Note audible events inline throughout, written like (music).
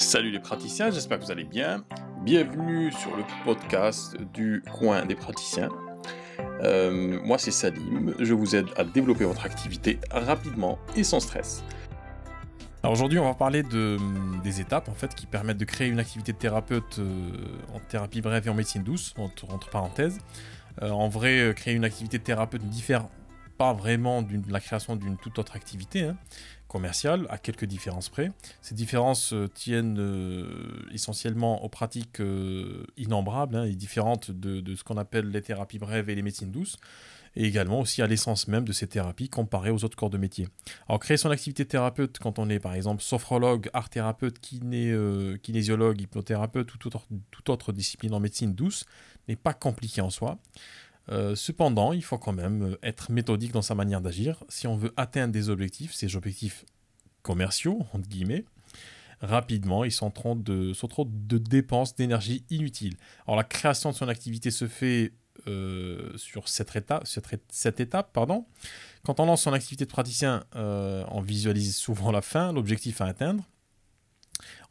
Salut les praticiens, j'espère que vous allez bien. Bienvenue sur le podcast du coin des praticiens. Euh, moi c'est Salim, je vous aide à développer votre activité rapidement et sans stress. Alors aujourd'hui on va parler de, des étapes en fait qui permettent de créer une activité de thérapeute euh, en thérapie brève et en médecine douce, entre, parenthèses. Euh, en vrai, créer une activité de thérapeute diffère pas vraiment la création d'une toute autre activité. Hein commercial, à quelques différences près. Ces différences euh, tiennent euh, essentiellement aux pratiques euh, innombrables hein, et différentes de, ce qu'on appelle les thérapies brèves et les médecines douces, et également aussi à l'essence même de ces thérapies comparées aux autres corps de métier. Alors créer son activité thérapeute quand on est par exemple sophrologue, art thérapeute, kiné, kinésiologue, hypnothérapeute ou toute autre discipline en médecine douce n'est pas compliqué en soi. Euh, cependant, il faut quand même euh, être méthodique dans sa manière d'agir si on veut atteindre des objectifs, ces objectifs commerciaux, rapidement, ils sont trop de, dépenses d'énergie inutiles. Alors la création de son activité se fait euh, sur cette étape. Quand on lance son activité de praticien, on visualise souvent la fin, l'objectif à atteindre.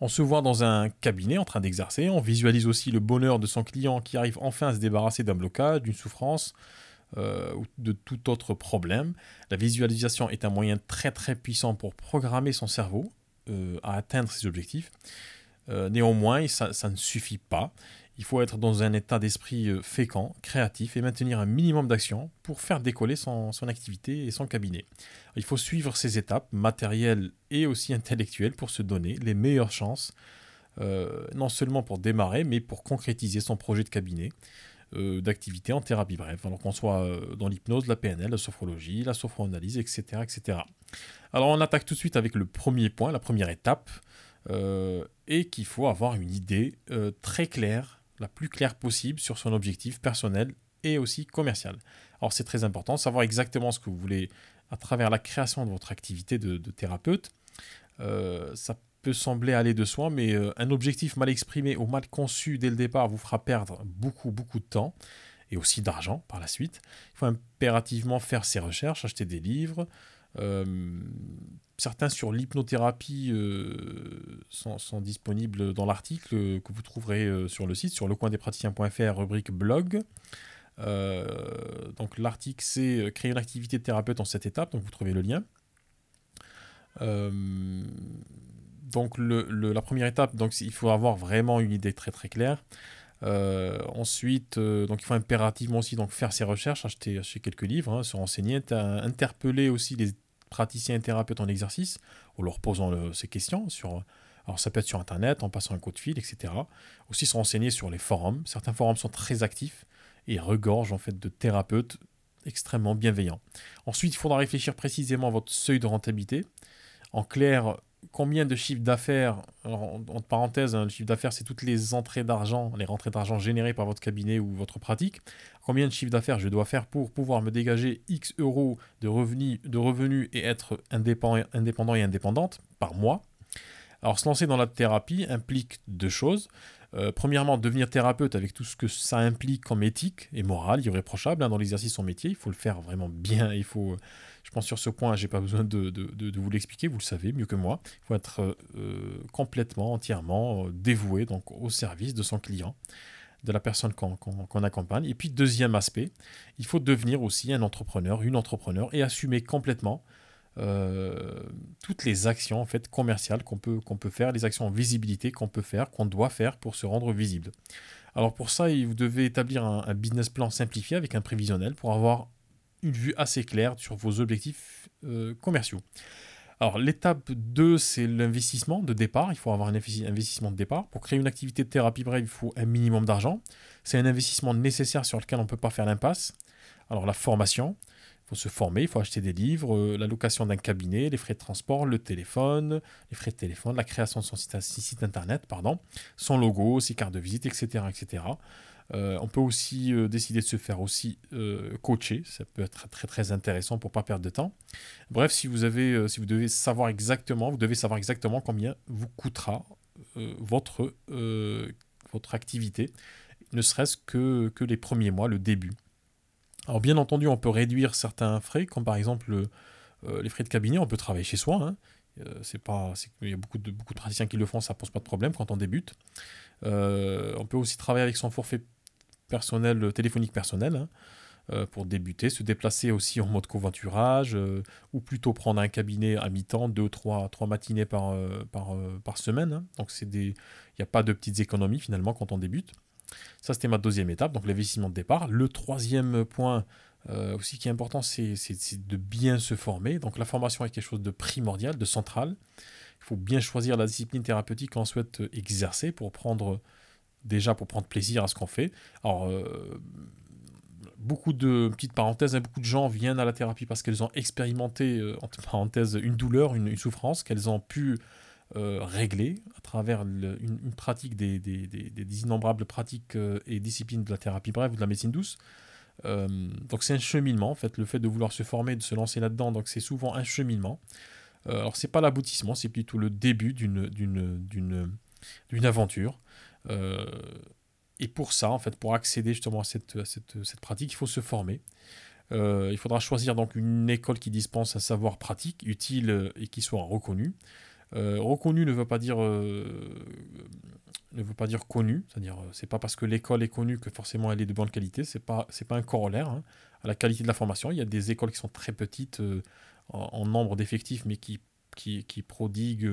On se voit dans un cabinet en train d'exercer, on visualise aussi le bonheur de son client qui arrive enfin à se débarrasser d'un blocage, d'une souffrance euh, ou de tout autre problème. La visualisation est un moyen très très puissant pour programmer son cerveau euh, à atteindre ses objectifs. Euh, néanmoins, ça, ne suffit pas. Il faut être dans un état d'esprit euh, fécond, créatif et maintenir un minimum d'action pour faire décoller son, activité et son cabinet. Il faut suivre ces étapes matérielles et aussi intellectuelles pour se donner les meilleures chances, euh, non seulement pour démarrer, mais pour concrétiser son projet de cabinet d'activité en thérapie brève, alors qu'on soit dans l'hypnose, la PNL, la sophrologie, la sophroanalyse, etc., etc. Alors on attaque tout de suite avec le premier point, la première étape, euh, et qu'il faut avoir une idée euh, très claire, la plus claire possible sur son objectif personnel et aussi commercial. Alors c'est très important, savoir exactement ce que vous voulez à travers la création de votre activité de, thérapeute. Euh, ça peut sembler aller de soi, mais un objectif mal exprimé ou mal conçu dès le départ vous fera perdre beaucoup, beaucoup de temps et aussi d'argent par la suite. Il faut impérativement faire ses recherches, acheter des livres, euh, certains sur l'hypnothérapie euh, sont, disponibles dans l'article que vous trouverez euh, sur le site, sur lecoindespraticiens.fr, rubrique blog. donc l'article c'est créer une activité de thérapeute en cette étape, donc vous trouvez le lien. donc la première étape, donc il faut avoir vraiment une idée très très claire. Ensuite, donc il faut impérativement aussi donc faire ses recherches, acheter, acheter quelques livres, hein, se renseigner, interpeller aussi les praticiens et thérapeutes en exercice, en leur posant ces questions sur... Alors ça peut être sur Internet, en passant un coup de fil, etc. Aussi se renseigner sur les forums. Certains forums sont très actifs et regorgent en fait de thérapeutes extrêmement bienveillants. Ensuite, il faudra réfléchir précisément à votre seuil de rentabilité. En clair, combien de chiffre d'affaires, en, parenthèse, hein, le chiffre d'affaires, c'est toutes les entrées d'argent, les rentrées d'argent générées par votre cabinet ou votre pratique. Combien de chiffre d'affaires je dois faire pour pouvoir me dégager X euros de revenus, de revenus et être indépendant, indépendant et indépendante par mois? Alors se lancer dans la thérapie implique deux choses. Euh, premièrement, devenir thérapeute avec tout ce que ça implique comme éthique et morale, irréprochable hein, dans l'exercice de son métier. Il faut le faire vraiment bien. Il faut, je pense sur ce point, j'ai pas besoin de, vous l'expliquer, vous le savez mieux que moi. Il faut être euh, complètement, entièrement euh, dévoué donc au service de son client de la personne qu'on accompagne. Et puis deuxième aspect, il faut devenir aussi un entrepreneur, une entrepreneur et assumer complètement euh, toutes les actions en fait commerciales qu'on peut, peut faire, les actions en visibilité qu'on peut faire, qu'on doit faire pour se rendre visible. Alors pour ça, vous devez établir un, business plan simplifié avec un prévisionnel pour avoir une vue assez claire sur vos objectifs euh, commerciaux. Alors l'étape 2, c'est l'investissement de départ. Il faut avoir un investissement de départ. Pour créer une activité de thérapie brève, il faut un minimum d'argent. C'est un investissement nécessaire sur lequel on ne peut pas faire l'impasse. Alors la formation, faut se former, il faut acheter des livres, euh, la location d'un cabinet, les frais de transport, le téléphone, les frais de téléphone, la création de son site, internet, pardon, son logo, ses cartes de visite, etc. etc. Euh, on peut aussi euh, décider de se faire aussi coacher, ça peut être très très intéressant pour pas perdre de temps. Bref, si vous avez, si vous devez savoir exactement, vous devez savoir exactement combien vous coûtera votre votre activité, ne serait-ce que, que les premiers mois, le début. Alors bien entendu, on peut réduire certains frais, comme par exemple euh, les frais de cabinet, on peut travailler chez soi. Hein. c'est pas, il y a beaucoup de, praticiens qui le font, ça pose pas de problème quand on débute. on peut aussi travailler avec son forfait personnel, téléphonique personnel. Hein. Euh, pour débuter, se déplacer aussi en mode covoiturage, euh, ou plutôt prendre un cabinet à mi-temps, deux, trois, trois matinées euh, par semaine. Hein. Donc il n'y a pas de petites économies finalement quand on débute. Ça c'était ma deuxième étape, donc l'investissement de départ. Le troisième point aussi qui est important, c'est de bien se former. Donc la formation est quelque chose de primordial, de central. Il faut bien choisir la discipline thérapeutique qu'on souhaite exercer pour prendre déjà pour prendre plaisir à ce qu'on fait. Alors, beaucoup de petites parenthèses, hein, beaucoup de gens viennent à la thérapie parce qu'elles ont expérimenté, euh, entre parenthèses, une douleur, une, souffrance qu'elles ont pu euh, à travers une, pratique des, des, innombrables pratiques euh, et disciplines de la thérapie brève ou de la médecine douce. donc c'est un cheminement, en fait, le fait de vouloir se former, de se lancer là-dedans, donc c'est souvent un cheminement. alors c'est pas l'aboutissement, c'est plutôt le début d'une aventure. Et pour ça, en fait, pour accéder justement à cette, cette, pratique, il faut se former. Euh, il faudra choisir donc une école qui dispense un savoir pratique, utile euh, et qui soit reconnu. Euh, reconnu ne veut pas dire ne veut pas dire connu, c'est-à-dire c'est pas parce que l'école est connue que forcément elle est de bonne qualité. C'est pas c'est pas un corollaire hein, à la qualité de la formation. Il y a des écoles qui sont très petites en, nombre d'effectifs, mais qui qui, qui prodiguent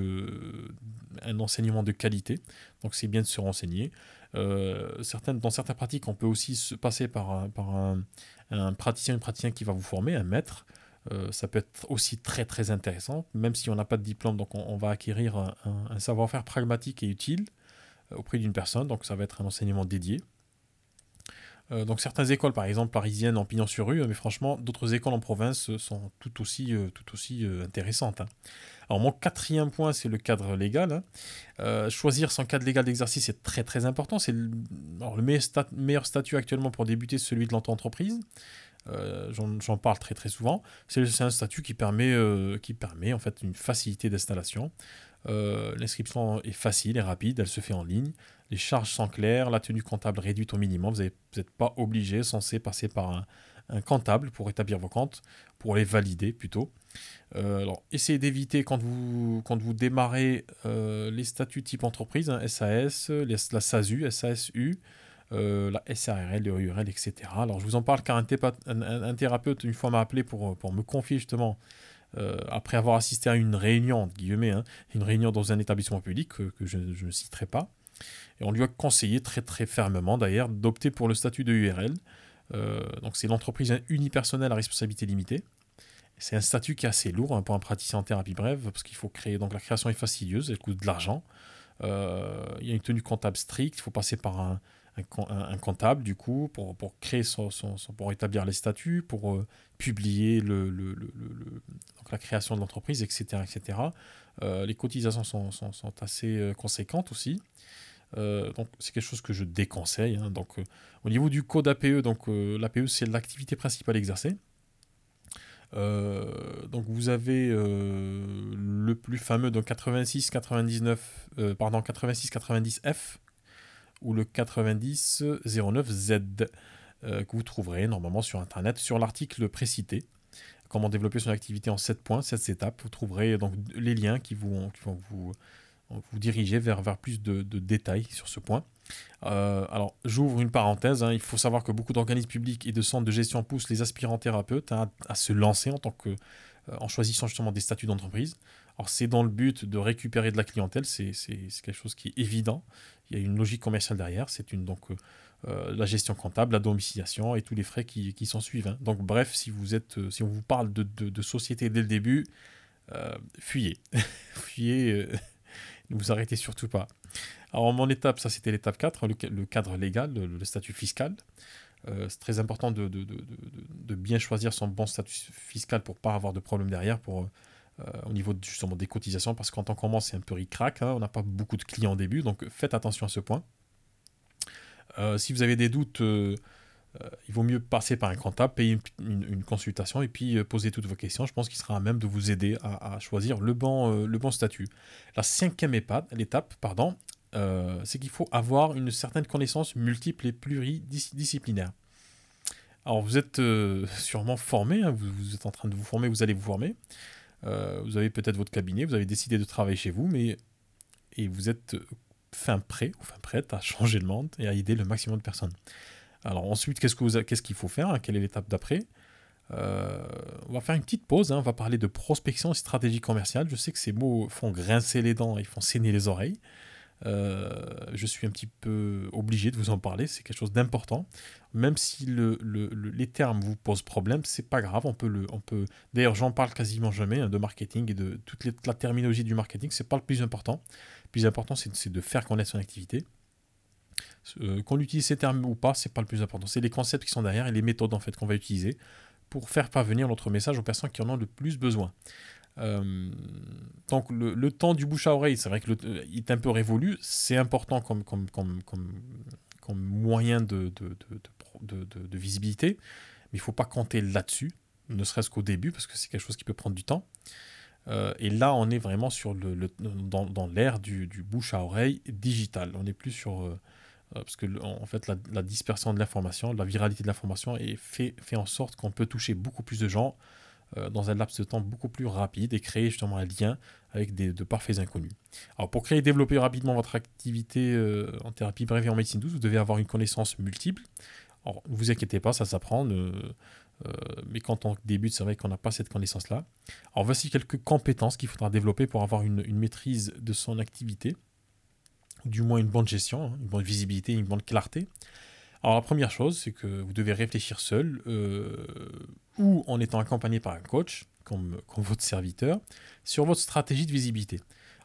un enseignement de qualité. Donc c'est bien de se renseigner. Euh, certaines, dans certaines pratiques, on peut aussi se passer par, un, par un, praticien, une praticien qui va vous former, un maître. Euh, ça peut être aussi très très intéressant, même si on n'a pas de diplôme, donc on, va acquérir un, savoir-faire pragmatique et utile euh, auprès d'une personne, donc ça va être un enseignement dédié. donc certaines écoles, par exemple parisiennes en pignon sur rue, mais franchement, d'autres écoles en province sont tout aussi, tout aussi intéressantes. Hein. Alors mon quatrième point, c'est le cadre légal. Hein. Euh, choisir son cadre légal d'exercice est très très important. C'est le, le meilleur, statut actuellement pour débuter, celui de l'auto-entreprise. Euh, j'en parle très très souvent. C'est un statut qui permet, euh, qui permet en fait une facilité d'installation. L'inscription est facile et rapide, elle se fait en ligne. Les charges sont claires, la tenue comptable réduite au minimum. Vous n'êtes pas obligé, censé passer par un, comptable pour établir vos comptes, pour les valider plutôt. Euh, alors, essayez d'éviter quand vous, quand vous démarrez euh, les statuts type entreprise, SAS, hein, la SASU, SASU, euh, la SARL, le URL, etc. Alors, je vous en parle car un, thérapeute, une fois, m'a appelé pour, pour me confier justement, après avoir assisté à une réunion, guillemets, hein, une réunion dans un établissement public que, je, ne citerai pas. Et on lui a conseillé très très fermement d'ailleurs d'opter pour le statut de URL. donc c'est l'entreprise unipersonnelle à responsabilité limitée. C'est un statut qui est assez lourd hein, pour un praticien en thérapie brève, parce qu'il faut créer. Donc la création est fastidieuse, elle coûte de l'argent. Euh, il y a une tenue comptable stricte, il faut passer par un, un, comptable, du coup, pour, pour créer son, son, pour établir les statuts, pour euh, publier le, le, le, donc la création de l'entreprise, etc. etc. Euh, les cotisations sont, sont, sont assez conséquentes aussi. donc c'est quelque chose que je déconseille. Hein. Donc au niveau du code APE, donc l'APE c'est l'activité principale exercée. Euh, donc vous avez euh, le plus fameux dans 86 99 euh, pardon 86 90 F ou le 90 09 Z que vous trouverez normalement sur internet sur l'article précité comment développer son activité en 7 points 7 étapes vous trouverez donc les liens qui, vont vous vous diriger vers, vers plus de, de détails sur ce point. Euh, alors, j'ouvre une parenthèse. Hein. il faut savoir que beaucoup d'organismes publics et de centres de gestion poussent les aspirants thérapeutes à, se lancer en tant que, euh, en choisissant justement des statuts d'entreprise. Alors, c'est dans le but de récupérer de la clientèle. C'est quelque chose qui est évident. Il y a une logique commerciale derrière. C'est donc euh, la gestion comptable, la domiciliation et tous les frais qui, qui s'en suivent. Hein. Donc, bref, si vous êtes, si on vous parle de, de, société dès le début, fuyez, (laughs) fuyez ne vous arrêtez surtout pas. Alors, mon étape, ça c'était l'étape 4, le, cadre légal, le, statut fiscal. Euh, c'est très important de, de, de, bien choisir son bon statut fiscal pour pas avoir de problème derrière pour, euh, au niveau justement des cotisations, parce qu'en tant qu'on c'est un peu ric-rac, hein, on n'a pas beaucoup de clients au début, donc faites attention à ce point. Euh, si vous avez des doutes, euh, il vaut mieux passer par un comptable, payer une, consultation et puis euh, poser toutes vos questions. Je pense qu'il sera à même de vous aider à, choisir le bon, euh, le bon statut. La cinquième étape, l'étape pardon, c'est qu'il faut avoir une certaine connaissance multiple et pluridisciplinaire. Alors vous êtes sûrement formé, hein, vous, êtes en train de vous former, vous allez vous former. Vous avez peut-être votre cabinet, vous avez décidé de travailler chez vous, mais et vous êtes fin prêt ou fin prête à (laughs) changer le monde et à aider le maximum de personnes. Alors ensuite, qu'est-ce qu'il faut faire Quelle est l'étape d'après? Euh, on va faire une petite pause, hein. on va parler de prospection et stratégie commerciale. Je sais que ces mots font grincer les dents et font saigner les oreilles. Euh, je suis un petit peu obligé de vous en parler, c'est quelque chose d'important. Même si le, les termes vous posent problème, c'est pas grave, on peut le, on peut. D'ailleurs, j'en parle quasiment jamais hein, de marketing et de toute la terminologie du marketing, c'est pas le plus important. Le plus important, c'est de faire connaître son activité. Euh, qu'on utilise ces termes ou pas, c'est pas le plus important. C'est les concepts qui sont derrière et les méthodes en fait qu'on va utiliser pour faire parvenir notre message aux personnes qui en ont le plus besoin. Euh, donc le, temps du bouche à oreille, c'est vrai qu'il euh, est un peu révolu, c'est important comme, moyen de, visibilité, mais il ne faut pas compter là-dessus, ne serait-ce qu'au début, parce que c'est quelque chose qui peut prendre du temps. Euh, et là, on est vraiment dans, l'ère du, bouche à oreille digital. On n'est plus sur euh, parce que fait la, dispersion de l'information, la viralité de l'information fait, en sorte qu'on peut toucher beaucoup plus de gens dans un laps de temps beaucoup plus rapide et créer justement un lien avec des, de parfaits inconnus. Alors pour créer et développer rapidement votre activité euh, en thérapie brève et en médecine douce, vous devez avoir une connaissance multiple. Alors ne vous inquiétez pas, ça s'apprend. mais quand on débute, c'est vrai qu'on n'a pas cette connaissance-là. Alors voici quelques compétences qu'il faudra développer pour avoir une, une maîtrise de son activité du moins une bonne gestion, hein, une bonne visibilité, une bonne clarté. Alors la première chose, c'est que vous devez réfléchir seul euh, ou en étant accompagné par un coach, comme, votre serviteur, sur votre stratégie de visibilité.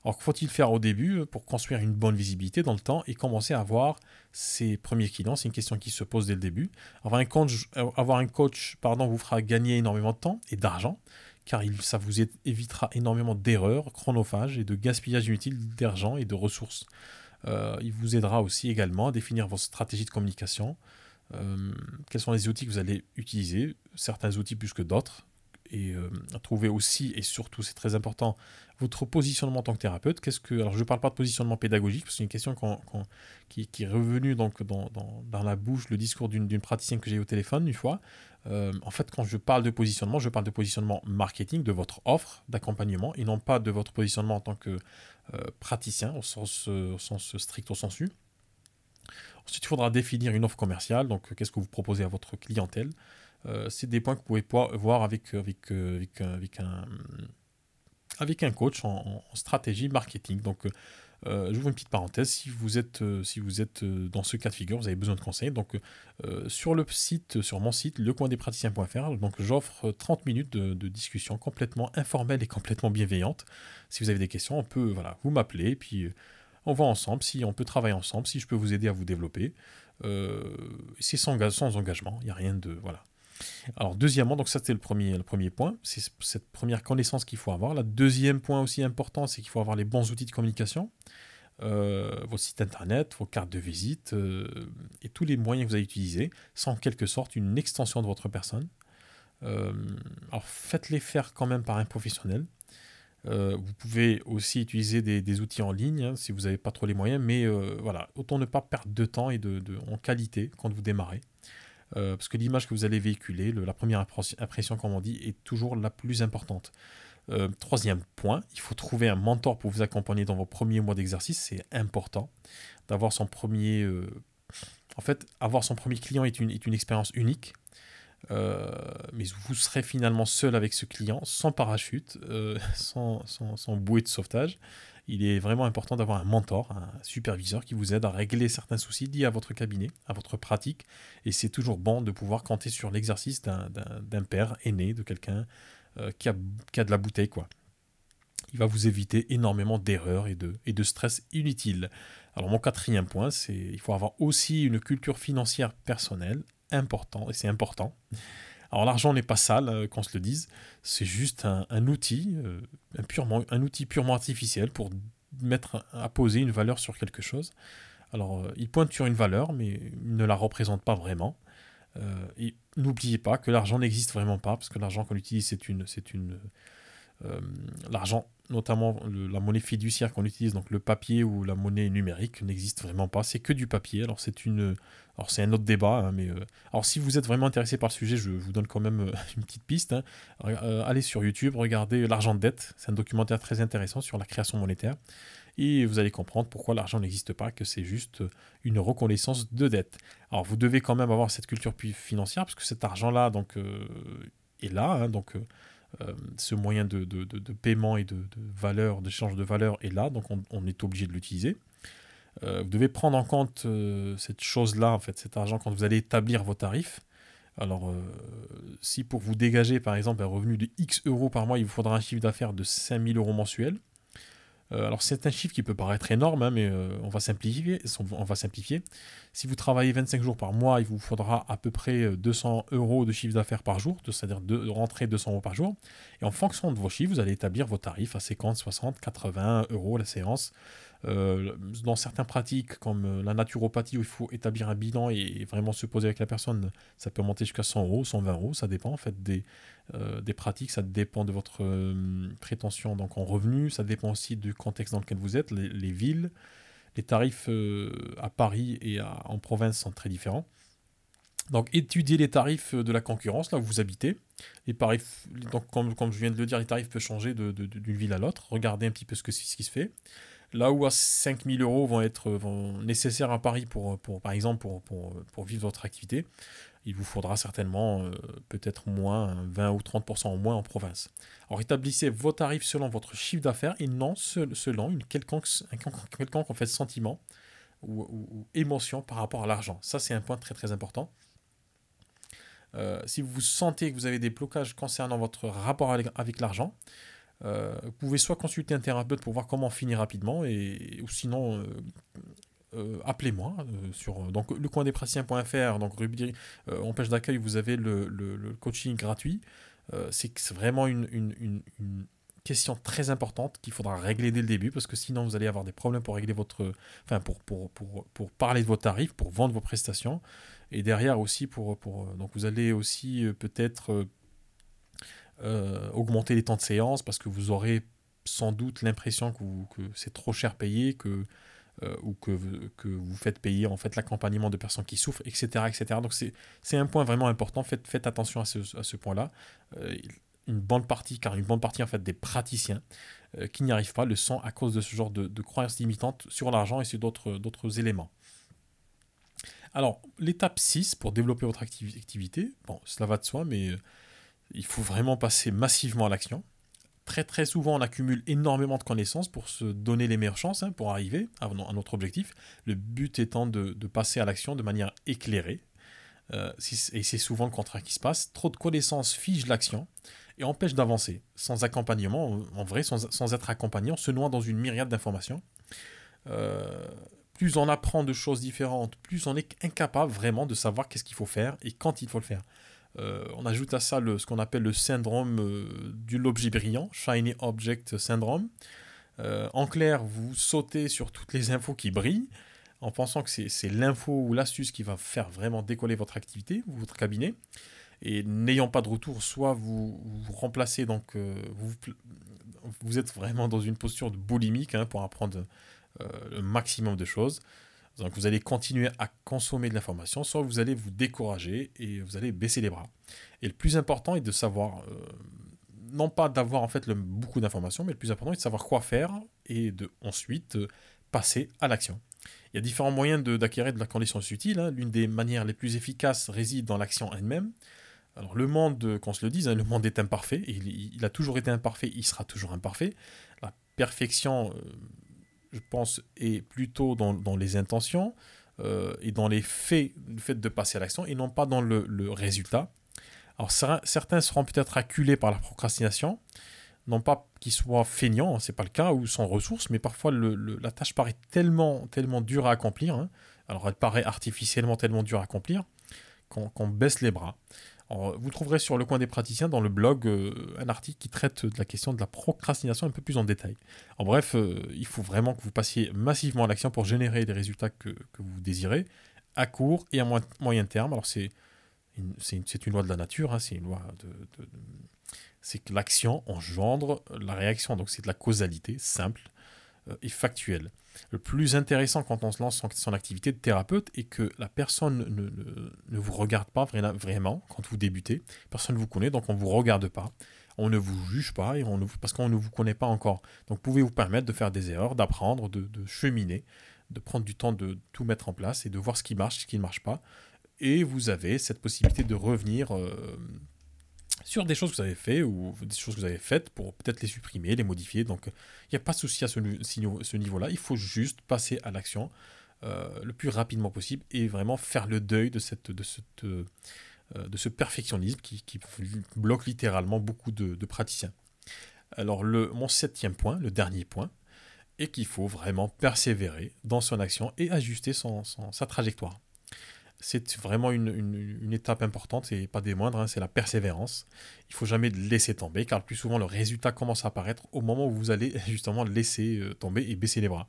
Alors que faut-il faire au début pour construire une bonne visibilité dans le temps et commencer à avoir ses premiers clients? C'est une question qui se pose dès le début. Avoir un coach, euh, avoir un coach pardon, vous fera gagner énormément de temps et d'argent, car il, ça vous évitera énormément d'erreurs chronophages et de gaspillage inutile d'argent et de ressources. Euh, il vous aidera aussi également à définir votre stratégie de communication. Euh, quels sont les outils que vous allez utiliser, certains outils plus que d'autres, et euh, à trouver aussi, et surtout c'est très important, votre positionnement en tant que thérapeute. Qu'est-ce que, alors je ne parle pas de positionnement pédagogique, parce que c'est une question qui, est revenue donc dans, dans, la bouche, le discours d'une praticienne que j'ai eu au téléphone une fois. en fait, quand je parle de positionnement, je parle de positionnement marketing, de votre offre d'accompagnement, et non pas de votre positionnement en tant que euh, praticien au sens, au sens strict, au sensu. Ensuite, il faudra définir une offre commerciale, donc qu'est-ce que vous proposez à votre clientèle? Euh, c'est des points que vous pouvez voir avec, un, avec un coach en, stratégie marketing. Donc, euh, vous une petite parenthèse, si vous êtes, si vous êtes dans ce cas de figure, vous avez besoin de conseils. Donc, sur le site, sur mon site, lecoindespraticiens.fr, j'offre 30 minutes de, discussion complètement informelle et complètement bienveillante si vous avez des questions, on peut, voilà, vous m'appelez, puis euh, on va ensemble, si on peut travailler ensemble, si je peux vous aider à vous développer. Euh, c'est sans, sans, engagement, il n'y a rien de... Voilà. Alors deuxièmement, donc ça c'était le premier, point, c'est cette première connaissance qu'il faut avoir. Le deuxième point aussi important, c'est qu'il faut avoir les bons outils de communication. Euh, vos sites internet, vos cartes de visite et tous les moyens que vous allez utiliser sont en quelque sorte une extension de votre personne. alors faites-les faire quand même par un professionnel. Euh, vous pouvez aussi utiliser des, outils en ligne hein, si vous n'avez pas trop les moyens, mais euh, voilà, autant ne pas perdre de temps et de, en qualité quand vous démarrez. Euh, parce que l'image que vous allez véhiculer, la première impression, comme on dit, est toujours la plus importante. troisième point, il faut trouver un mentor pour vous accompagner dans vos premiers mois d'exercice. C'est important d'avoir son premier. en fait, avoir son premier client est une, expérience unique. Euh, mais vous serez finalement seul avec ce client, sans parachute, euh, (laughs) sans, bouée de sauvetage. Il est vraiment important d'avoir un mentor, un superviseur qui vous aide à régler certains soucis liés à votre cabinet, à votre pratique. Et c'est toujours bon de pouvoir compter sur l'exercice d'un père aîné, de quelqu'un euh, qui, a, de la bouteille. quoi. Il va vous éviter énormément d'erreurs et de, stress inutile. Alors mon quatrième point, c'est il faut avoir aussi une culture financière personnelle important, et c'est important. Alors l'argent n'est pas sale, euh, qu'on se le dise, c'est juste un, outil, euh, un, outil purement artificiel pour mettre à poser une valeur sur quelque chose. Alors euh, il pointe sur une valeur, mais il ne la représente pas vraiment. et n'oubliez pas que l'argent n'existe vraiment pas, parce que l'argent qu'on utilise, c'est une, c'est une, l'argent notamment la monnaie fiduciaire qu'on utilise, donc le papier ou la monnaie numérique, n'existe vraiment pas. C'est que du papier. Alors c'est une, alors c'est un autre débat, hein, mais euh, alors si vous êtes vraiment intéressé par le sujet, je vous donne quand même euh, (laughs) une petite piste. Hein. Euh, allez sur YouTube, regardez l'argent de dette. C'est un documentaire très intéressant sur la création monétaire. Et vous allez comprendre pourquoi l'argent n'existe pas, que c'est juste une reconnaissance de dette. Alors vous devez quand même avoir cette culture financière, parce que cet argent-là donc, est là. Hein, donc ce moyen de, paiement et de, valeur, d'échange de valeur est là, donc on est obligé de l'utiliser. Euh, vous devez prendre en compte euh, cette chose-là, en fait, cet argent, quand vous allez établir vos tarifs. Alors, euh, si pour vous dégager, par exemple, un revenu de X euros par mois, il vous faudra un chiffre d'affaires de 5000 euros mensuels, euh, alors c'est un chiffre qui peut paraître énorme, hein, mais euh, on, va simplifier. Si vous travaillez 25 jours par mois, il vous faudra à peu près 200 euh, euros de chiffre d'affaires par jour, c'est-à-dire de rentrer 200 euros par jour. Et en fonction de vos chiffres, vous allez établir vos tarifs à 50, 60, 80 euros la séance. dans certaines pratiques, comme la naturopathie, où il faut établir un bilan et vraiment se poser avec la personne, ça peut monter jusqu'à 100 euros, 120 euros, ça dépend en fait des, euh, des pratiques, ça dépend de votre euh, prétention donc en revenus, ça dépend aussi du contexte dans lequel vous êtes, les, villes. Les tarifs euh, à Paris et en province sont très différents. Donc étudiez les tarifs de la concurrence, là où vous habitez. Les tarifs, donc comme, comme je viens de le dire, les tarifs peuvent changer d'une de, ville à l'autre. Regardez un petit peu ce, que, ce qui se fait. Là où à 5000 euros vont être vont nécessaires à Paris pour, pour par exemple pour, pour, pour, vivre votre activité, il vous faudra certainement euh, peut-être moins, 20 ou 30% en moins en province. Alors établissez vos tarifs selon votre chiffre d'affaires et non selon une quelconque, un quelconque sentiment ou, émotion par rapport à l'argent. Ça, c'est un point très très important. Euh, si vous sentez que vous avez des blocages concernant votre rapport avec, l'argent, euh, vous pouvez soit consulter un thérapeute pour voir comment finir rapidement, et, ou sinon euh, appelez-moi euh, sur donc lecoindespraticiens.fr donc rubrique euh, en page d'accueil vous avez le, le, coaching gratuit. C'est vraiment une, une, une, question très importante qu'il faudra régler dès le début parce que sinon vous allez avoir des problèmes pour régler votre enfin pour, pour, pour, pour parler de vos tarifs pour vendre vos prestations. Et derrière aussi pour, pour donc vous allez aussi peut-être augmenter les temps de séance parce que vous aurez sans doute l'impression que, que c'est trop cher payé que euh, ou que, que vous faites payer en fait l'accompagnement de personnes qui souffrent, etc. etc. Donc c'est un point vraiment important, faites, faites attention à ce, à ce point-là. Euh, une bonne partie, car une bonne partie en fait des praticiens euh, qui n'y arrivent pas le sont à cause de ce genre de, de croyances limitantes sur l'argent et sur d'autres éléments. Alors, l'étape 6 pour développer votre activité, bon, cela va de soi, mais il faut vraiment passer massivement à l'action très très souvent on accumule énormément de connaissances pour se donner les meilleures chances hein, pour arriver à, notre objectif. Le but étant de, passer à l'action de manière éclairée. Euh, et c'est souvent le contraire qui se passe. Trop de connaissances figent l'action et empêchent d'avancer. Sans accompagnement, en vrai, sans, être accompagné, on se noie dans une myriade d'informations. Euh, plus on apprend de choses différentes, plus on est incapable vraiment de savoir qu'est-ce qu'il faut faire et quand il faut le faire. Euh, on ajoute à ça le, ce qu'on appelle le syndrome euh, du l'objet brillant, Shiny Object Syndrome. Euh, en clair, vous sautez sur toutes les infos qui brillent en pensant que c'est l'info ou l'astuce qui va faire vraiment décoller votre activité votre cabinet. Et n'ayant pas de retour, soit vous, vous remplacez, donc vous, vous, êtes vraiment dans une posture de boulimique hein, pour apprendre le maximum de choses. Donc vous allez continuer à consommer de l'information, soit vous allez vous décourager et vous allez baisser les bras. Et le plus important est de savoir, euh, non pas d'avoir en fait beaucoup d'informations, mais le plus important est de savoir quoi faire et de ensuite euh, passer à l'action. Il y a différents moyens d'acquérir de, la connaissance utile. Hein. L'une des manières les plus efficaces réside dans l'action elle-même. Alors le monde, qu'on se le dise, hein, le monde est imparfait, il, il, a toujours été imparfait, il sera toujours imparfait. La perfection, euh, je pense, est plutôt dans, les intentions euh, et dans les faits, le fait de passer à l'action, et non pas dans le, résultat. Alors certains seront peut-être acculés par la procrastination, non pas qu'ils soient feignants, hein, c'est pas le cas, ou sans ressources, mais parfois la tâche paraît tellement, tellement dure à accomplir, hein. alors elle paraît artificiellement tellement dure à accomplir, qu'on baisse les bras vous trouverez sur le coin des praticiens dans le blog euh, un article qui traite de la question de la procrastination un peu plus en détail. En bref, euh, il faut vraiment que vous passiez massivement à l'action pour générer les résultats que, vous désirez à court et à moyen terme. Alors c'est une, une, loi de la nature, hein, c'est une loi c'est que l'action engendre la réaction. Donc c'est de la causalité simple euh, et factuelle. Le plus intéressant quand on se lance en son activité de thérapeute est que la personne ne, vous regarde pas vraiment quand vous débutez. Personne ne vous connaît, donc on ne vous regarde pas. On ne vous juge pas et parce qu'on ne vous connaît pas encore. Donc vous pouvez vous permettre de faire des erreurs, d'apprendre, de, cheminer, de prendre du temps de tout mettre en place et de voir ce qui marche, ce qui ne marche pas. Et vous avez cette possibilité de revenir euh, sur des choses que vous avez fait ou des choses que vous avez faites pour peut-être les supprimer, les modifier. Donc il n'y a pas de souci à ce, niveau-là. Il faut juste passer à l'action euh, le plus rapidement possible et vraiment faire le deuil de, euh, ce perfectionnisme qui, bloque littéralement beaucoup de, praticiens. Alors mon septième point, le dernier point, est qu'il faut vraiment persévérer dans son action et ajuster sa trajectoire c'est vraiment une, étape importante et pas des moindres, hein, c'est la persévérance. Il faut jamais laisser tomber car le plus souvent le résultat commence à apparaître au moment où vous allez (laughs) justement laisser euh, tomber et baisser les bras.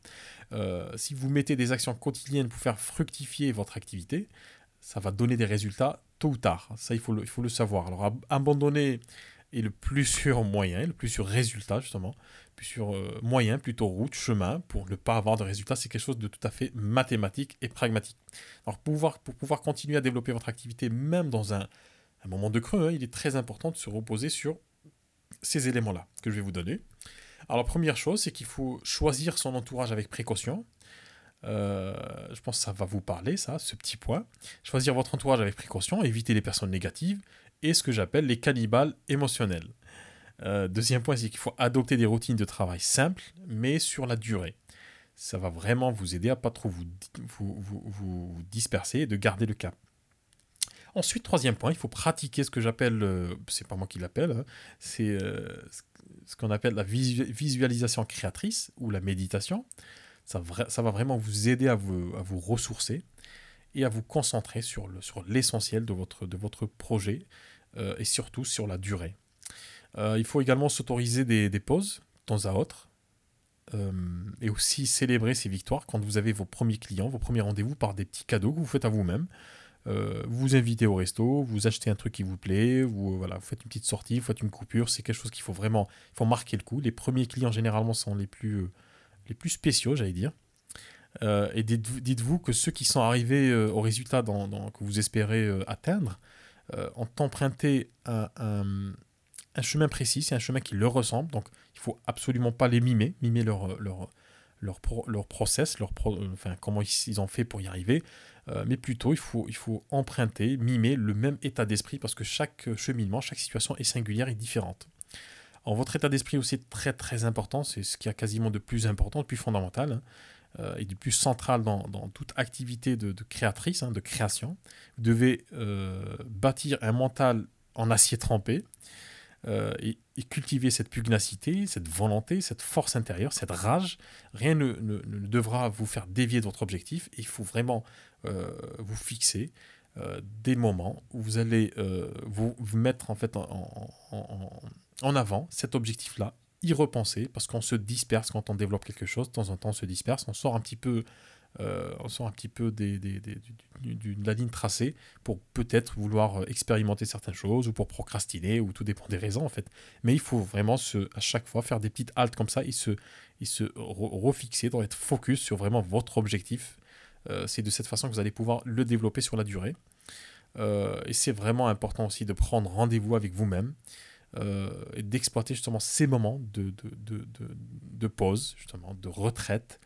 Euh, si vous mettez des actions quotidiennes pour faire fructifier votre activité, ça va donner des résultats tôt ou tard. Ça, il faut le, il faut le savoir. Alors abandonner est le plus sûr moyen, le plus sûr résultat justement sur euh, moyen, plutôt route, chemin, pour ne pas avoir de résultats, c'est quelque chose de tout à fait mathématique et pragmatique. Alors pour pouvoir, pour pouvoir continuer à développer votre activité, même dans un, moment de creux, hein, il est très important de se reposer sur ces éléments-là que je vais vous donner. Alors première chose, c'est qu'il faut choisir son entourage avec précaution. Euh, je pense que ça va vous parler, ça, ce petit point. Choisir votre entourage avec précaution, éviter les personnes négatives et ce que j'appelle les cannibales émotionnels. Euh, deuxième point, c'est qu'il faut adopter des routines de travail simples, mais sur la durée. Ça va vraiment vous aider à pas trop vous, vous, disperser et de garder le cap. Ensuite, troisième point, il faut pratiquer ce que j'appelle, euh, c'est pas moi qui l'appelle, hein, c'est euh, ce qu'on appelle la visualisation créatrice ou la méditation. Ça, va vraiment vous aider à vous, à vous ressourcer et à vous concentrer sur l'essentiel sur de, votre, de votre projet et surtout sur la durée. Euh, il faut également s'autoriser des, pauses de temps à autre. Euh, et aussi célébrer ces victoires quand vous avez vos premiers clients, vos premiers rendez-vous par des petits cadeaux que vous faites à vous-même. Euh, vous invitez au resto, vous achetez un truc qui vous plaît, vous, voilà, vous faites une petite sortie, vous faites une coupure, c'est quelque chose qu'il faut vraiment il faut marquer le coup. Les premiers clients généralement sont les plus, les plus spéciaux, j'allais dire. et dites-vous que ceux qui sont arrivés au résultat que vous espérez atteindre ont emprunté un, chemin précis, c'est un chemin qui leur ressemble, donc il faut absolument pas les mimer, mimer leur, leur, leur, leur process, leur comment ils, ont fait pour y arriver, euh, mais plutôt il faut, il faut emprunter, mimer le même état d'esprit, parce que chaque cheminement, chaque situation est singulière et différente. Alors, votre état d'esprit aussi est très très important, c'est ce qui a quasiment de plus important, de plus fondamental, hein, euh, et de plus central dans, toute activité de, créatrice, hein, de création. Vous devez euh, bâtir un mental en acier trempé, euh, et, cultiver cette pugnacité, cette volonté, cette force intérieure, cette rage. Rien ne, devra vous faire dévier de votre objectif. Il faut vraiment euh, vous fixer euh, des moments où vous allez vous, mettre en fait en avant cet objectif-là, y repenser, parce qu'on se disperse quand on développe quelque chose. De temps en temps, on se disperse, on sort un petit peu euh, on sort un petit peu des, de la ligne tracée pour peut-être vouloir euh, expérimenter certaines choses ou pour procrastiner ou tout dépend des raisons en fait. Mais il faut vraiment se, à chaque fois faire des petites haltes comme ça et se, et se refixer, doit être focus sur vraiment votre objectif. Euh, c'est de cette façon que vous allez pouvoir le développer sur la durée. et c'est vraiment important aussi de prendre rendez-vous avec vous-même. Et d'exploiter justement ces moments de, de, de, de, pause, justement, de retraite,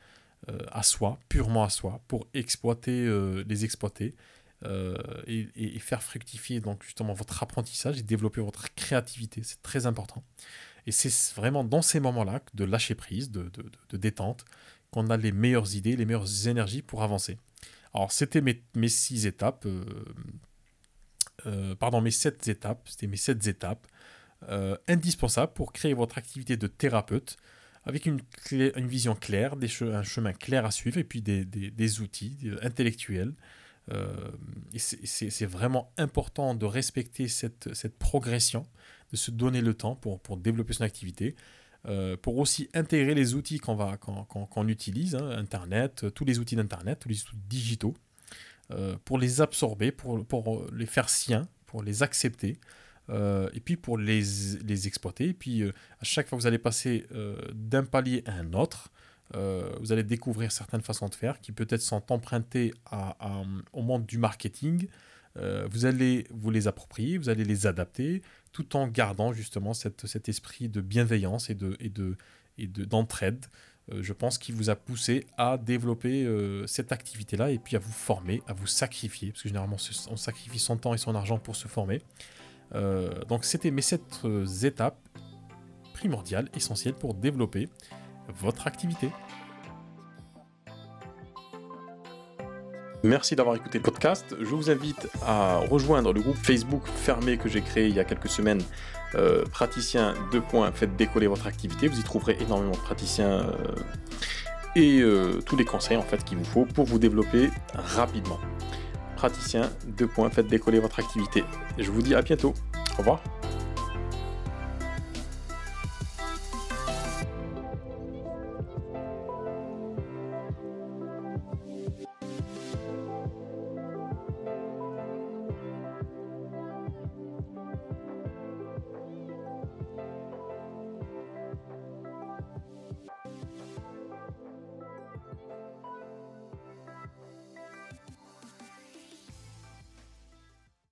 euh, à soi, purement à soi, pour exploiter, euh, les exploiter euh, et, faire fructifier donc justement votre apprentissage et développer votre créativité. C'est très important. Et c'est vraiment dans ces moments-là de lâcher prise, de, détente, qu'on a les meilleures idées, les meilleures énergies pour avancer. Alors c'était mes, mes, six étapes, pardon, mes sept étapes, c'était mes sept étapes indispensables pour créer votre activité de thérapeute avec une, une vision claire, des un chemin clair à suivre et puis des, des, outils euh, intellectuels. Euh, c'est vraiment important de respecter cette, cette, progression, de se donner le temps pour, pour développer son activité, euh, pour aussi intégrer les outils qu'on qu'on utilise, hein, Internet, tous les outils d'Internet, tous les outils digitaux, pour les absorber, pour, pour les faire siens, pour les accepter, et puis pour les, les exploiter. Et puis à chaque fois que vous allez passer d'un palier à un autre, vous allez découvrir certaines façons de faire qui peut-être sont empruntées au monde du marketing. vous allez vous les approprier, vous allez les adapter, tout en gardant justement cette, cet esprit de bienveillance et de, et de, et d'entraide. Euh, je pense qu'il vous a poussé à développer euh, cette activité-là et puis à vous former, à vous sacrifier, parce que généralement on sacrifie son temps et son argent pour se former. Euh, donc c'était mes sept étapes primordiales, essentielles pour développer votre activité. Merci d'avoir écouté le podcast. Je vous invite à rejoindre le groupe Facebook fermé que j'ai créé il y a quelques semaines, euh, praticien 2 points, faites décoller votre activité. Vous y trouverez énormément de praticiens euh, et euh, tous les conseils en fait qu'il vous faut pour vous développer rapidement. Praticien 2 points, faites décoller votre activité. je vous dis à bientôt. Au revoir.